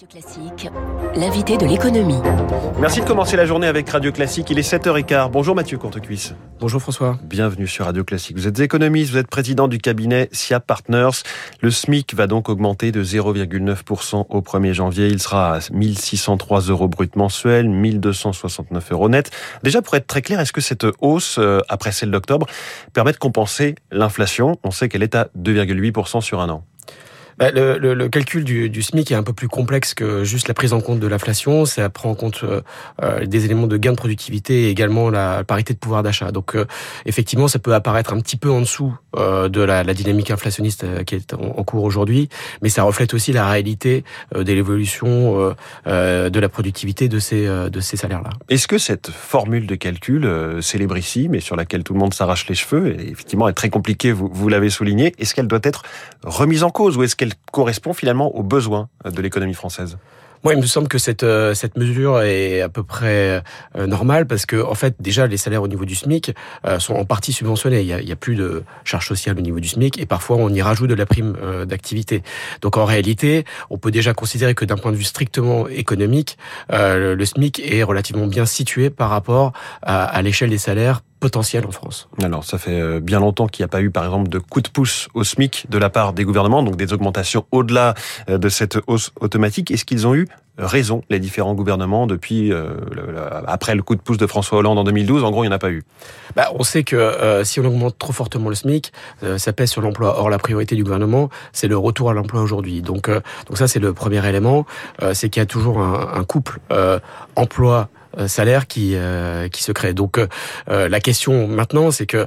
Radio Classique, l'invité de l'économie. Merci de commencer la journée avec Radio Classique. Il est 7h15. Bonjour Mathieu Courtecuisse. Bonjour François. Bienvenue sur Radio Classique. Vous êtes économiste, vous êtes président du cabinet SIA Partners. Le SMIC va donc augmenter de 0,9% au 1er janvier. Il sera à 1603 euros brut mensuel, 1269 euros net. Déjà, pour être très clair, est-ce que cette hausse, euh, après celle d'octobre, permet de compenser l'inflation? On sait qu'elle est à 2,8% sur un an. Bah, le, le, le, calcul du, du, SMIC est un peu plus complexe que juste la prise en compte de l'inflation. Ça prend en compte euh, euh, des éléments de gain de productivité et également la parité de pouvoir d'achat. Donc euh, effectivement, ça peut apparaître un petit peu en dessous euh, de la, la, dynamique inflationniste euh, qui est en, cours aujourd'hui, mais ça reflète aussi la réalité de l'évolution de la productivité de ces, de ces salaires-là. Est-ce que cette formule de calcul célébrissime et sur laquelle tout le monde s'arrache les cheveux, et effectivement est très compliquée, vous, vous l'avez souligné, est-ce qu'elle doit être remise en cause ou est-ce qu'elle correspond finalement aux besoins de l'économie française moi, il me semble que cette euh, cette mesure est à peu près euh, normale parce que en fait, déjà, les salaires au niveau du SMIC euh, sont en partie subventionnés. Il y a, plus de charges sociales au niveau du SMIC et parfois on y rajoute de la prime d'activité. Donc en réalité, on peut déjà considérer que d'un point de vue strictement économique, le SMIC est relativement bien situé par rapport à l'échelle des salaires potentiel en France. Alors, ça fait bien longtemps qu'il n'y a pas eu, par exemple, de coup de pouce au SMIC de la part des gouvernements, donc des augmentations au-delà de cette hausse automatique. Est-ce qu'ils ont eu raison, les différents gouvernements, depuis euh, le, après le coup de pouce de François Hollande en 2012 En gros, il n'y en a pas eu. Bah, on sait que euh, si on augmente trop fortement le SMIC, euh, ça pèse sur l'emploi. Or, la priorité du gouvernement, c'est le retour à l'emploi aujourd'hui. Donc, donc ça, c'est le premier élément. c'est qu'il y a toujours un, un couple emploi euh, salaire qui euh, qui se crée. Donc euh, la question maintenant, c'est que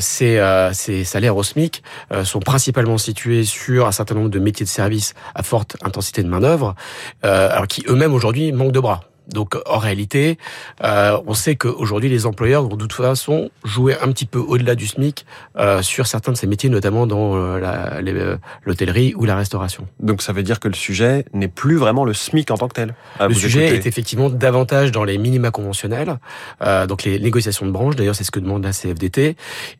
ces, ces salaires au SMIC sont principalement situés sur un certain nombre de métiers de service à forte intensité de main d'œuvre, alors qui eux-mêmes aujourd'hui manquent de bras. Donc en réalité, euh, on sait qu'aujourd'hui les employeurs vont de toute façon jouer un petit peu au-delà du SMIC euh, sur certains de ces métiers, notamment dans euh, l'hôtellerie ou la restauration. Donc ça veut dire que le sujet n'est plus vraiment le SMIC en tant que tel. Le sujet est effectivement davantage dans les minima conventionnels, euh, donc les négociations de branche. D'ailleurs, c'est ce que demande la CFDT.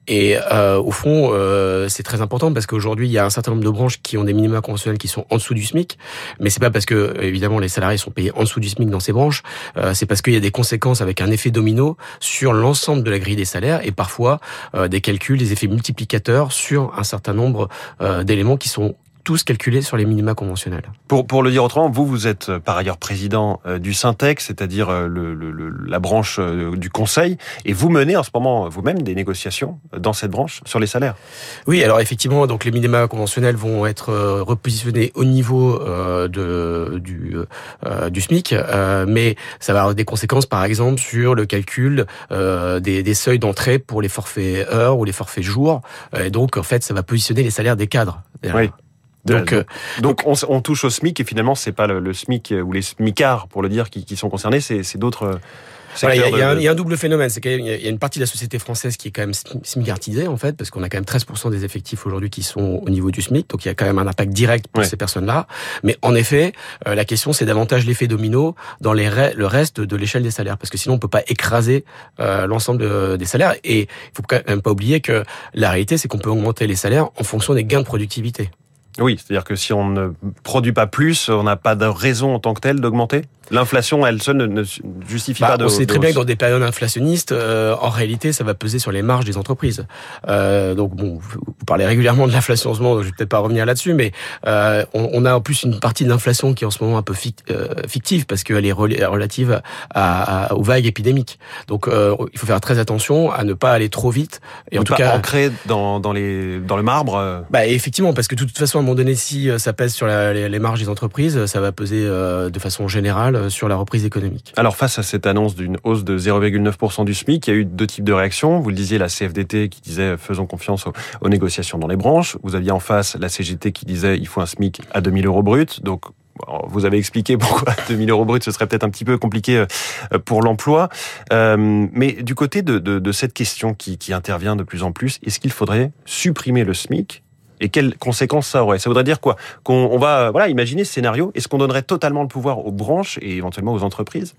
Et euh, au fond, euh, c'est très important parce qu'aujourd'hui, il y a un certain nombre de branches qui ont des minima conventionnels qui sont en dessous du SMIC, mais c'est pas parce que évidemment les salariés sont payés en dessous du SMIC dans ces branches euh, c'est parce qu'il y a des conséquences avec un effet domino sur l'ensemble de la grille des salaires et parfois euh, des calculs, des effets multiplicateurs sur un certain nombre euh, d'éléments qui sont tous calculés sur les minima conventionnels. Pour, pour le dire autrement, vous, vous êtes euh, par ailleurs président euh, du Syntex, c'est-à-dire euh, le, le, la branche du Conseil, et vous menez en ce moment vous-même des négociations dans cette branche sur les salaires. Oui, alors effectivement, donc les minima conventionnels vont être repositionnés au niveau de, du, du SMIC, mais ça va avoir des conséquences, par exemple, sur le calcul des, des seuils d'entrée pour les forfaits heures ou les forfaits jours. Et donc, en fait, ça va positionner les salaires des cadres. Oui. Donc, euh, donc, on, on, touche au SMIC et finalement c'est pas le, le, SMIC ou les SMICards pour le dire qui, qui sont concernés, c'est d'autres. Voilà, il, y a, il, y a un, double phénomène, c'est qu'il y a une partie de la société française qui est quand même smicartisée en fait, parce qu'on a quand même 13% des effectifs aujourd'hui qui sont au niveau du SMIC, donc il y a quand même un impact direct pour ouais. ces personnes-là. Mais en effet, euh, la question c'est davantage l'effet domino dans les le reste de l'échelle des salaires, parce que sinon on peut pas écraser euh, l'ensemble de, des salaires. Et il faut quand même pas oublier que la réalité c'est qu'on peut augmenter les salaires en fonction des gains de productivité. Oui, c'est-à-dire que si on ne produit pas plus, on n'a pas de raison en tant que telle d'augmenter L'inflation, elle seule, ne, ne justifie bah, pas de. On sait très bien que dans des périodes inflationnistes, euh, en réalité, ça va peser sur les marges des entreprises. Euh, donc, bon, vous parlez régulièrement de l'inflation en ce moment, donc je vais peut-être pas revenir là-dessus, mais euh, on, on, a en plus une partie de l'inflation qui est en ce moment un peu fictive parce qu'elle est relative à, à, aux vagues épidémiques. Donc, il faut faire très attention à ne pas aller trop vite et en tout cas ancrer dans, dans les dans le marbre. Bah effectivement, parce que de toute façon, un moment donné, si ça pèse sur les, marges des entreprises, ça va peser de façon générale sur la reprise économique. Alors face à cette annonce d'une hausse de 0,9% du SMIC, il y a eu deux types de réactions. Vous le disiez, la CFDT qui disait faisons confiance aux, négociations dans les branches. Vous aviez en face la CGT qui disait il faut un SMIC à 2000 euros brut. Donc vous avez expliqué pourquoi 2000 euros brut, ce serait peut-être un petit peu compliqué pour l'emploi. Euh, mais du côté de, cette question qui intervient de plus en plus, est-ce qu'il faudrait supprimer le SMIC et quelles conséquences ça aurait? Ça voudrait dire quoi? Qu'on on va voilà imaginer ce scénario. Est-ce qu'on donnerait totalement le pouvoir aux branches et éventuellement aux entreprises?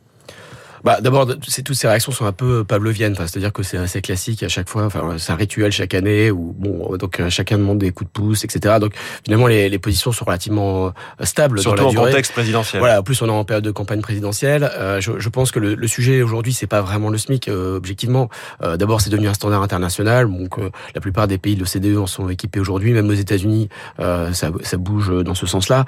Bah, D'abord, toutes ces réactions sont un peu pavloviennes, c'est-à-dire que c'est assez classique à chaque fois, enfin, c'est un rituel chaque année, où bon, donc euh, chacun demande des coups de pouce, etc. Donc finalement, les, les positions sont relativement euh, stables Surtout dans la en contexte présidentiel. Voilà, en plus on est en période de campagne présidentielle. Euh, je, je, pense que le, le sujet aujourd'hui, c'est pas vraiment le SMIC, euh, objectivement. Euh, D'abord, c'est devenu un standard international, donc la plupart des pays de l'OCDE en sont équipés aujourd'hui, même aux États-Unis, ça, ça, bouge dans ce sens-là.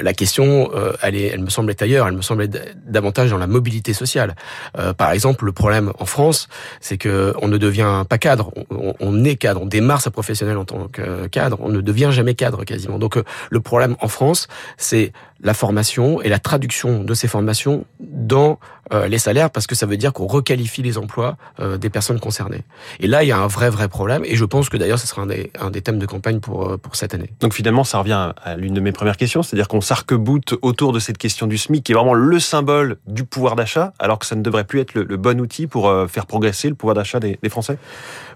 la question, elle, est, elle me semble être ailleurs, elle me semble être davantage dans la mobilité sociale. Euh, par exemple, le problème en France, c'est que on ne devient pas cadre, on, on, est cadre, on démarre sa professionnelle en tant que cadre, on ne devient jamais cadre quasiment. Donc euh, le problème en France, c'est la formation et la traduction de ces formations dans euh, les salaires parce que ça veut dire qu'on requalifie les emplois euh, des personnes concernées. Et là, il y a un vrai vrai problème et je pense que d'ailleurs ce sera un des, un des thèmes de campagne pour euh, pour cette année. Donc finalement, ça revient à l'une de mes premières questions, c'est-à-dire qu'on s'arc-boute autour de cette question du SMIC qui est vraiment le symbole du pouvoir d'achat, alors que ça ne devrait plus être le, le bon outil pour faire progresser le pouvoir d'achat des, des, Français?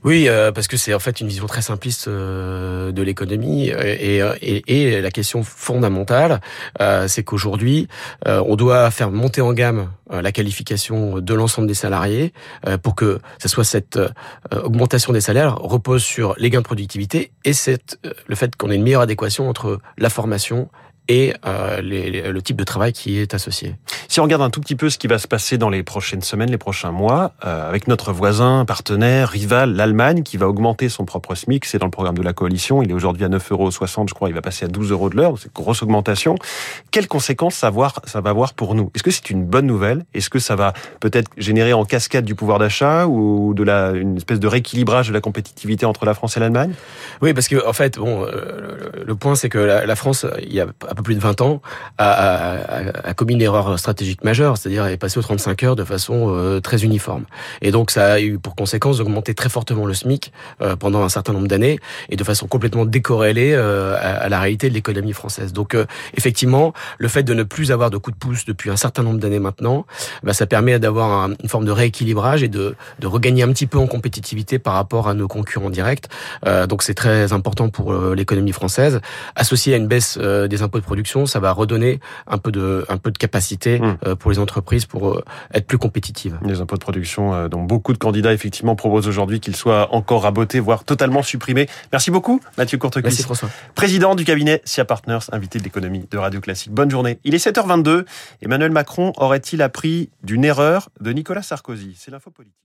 Oui, parce que c'est en fait une vision très simpliste de l'économie et, et, et, la question fondamentale euh, c'est qu'aujourd'hui, euh, on doit faire monter en gamme euh, la qualification de l'ensemble des salariés pour que cette augmentation des salaires repose sur les gains de productivité et le fait qu'on ait une meilleure adéquation entre la formation et euh, le type de travail qui est associé. Si on regarde un tout petit peu ce qui va se passer dans les prochaines semaines, les prochains mois, euh, avec notre voisin, partenaire, rival, l'Allemagne, qui va augmenter son propre SMIC, c'est dans le programme de la coalition, il est aujourd'hui à 9,60 euros, je crois, il va passer à 12 euros de l'heure, c'est une grosse augmentation. Quelles conséquences ça, va avoir pour nous? Est-ce que c'est une bonne nouvelle? Est-ce que ça va peut-être générer en cascade du pouvoir d'achat ou de la, une espèce de rééquilibrage de la compétitivité entre la France et l'Allemagne? Oui, parce que en fait, bon, euh, le point c'est que la, France, il y a à peu plus de 20 ans, a, a, a commis une erreur stratégique majeure, c'est-à-dire est passé aux 35 heures de façon euh, très uniforme. Et donc ça a eu pour conséquence d'augmenter très fortement le SMIC euh, pendant un certain nombre d'années et de façon complètement décorrélée euh, à, la réalité de l'économie française. Donc effectivement, le fait de ne plus avoir de coup de pouce depuis un certain nombre d'années maintenant, bah, ça permet d'avoir une forme de rééquilibrage et de, de, regagner un petit peu en compétitivité par rapport à nos concurrents directs. donc c'est très important pour l'économie française, associé à une baisse des impôts de production, ça va redonner un peu de, un peu de capacité mmh. Euh, pour les entreprises pour euh, être plus compétitives. Les impôts de production euh, dont beaucoup de candidats effectivement proposent aujourd'hui qu'ils soient encore rabotés, voire totalement supprimés. Merci beaucoup, Mathieu Courtecuisse. Merci François. Président du cabinet SIA Partners, invité de l'économie de Radio Classique. Bonne journée. Il est 7h22. Emmanuel Macron aurait-il appris d'une erreur de Nicolas Sarkozy? C'est l'info politique.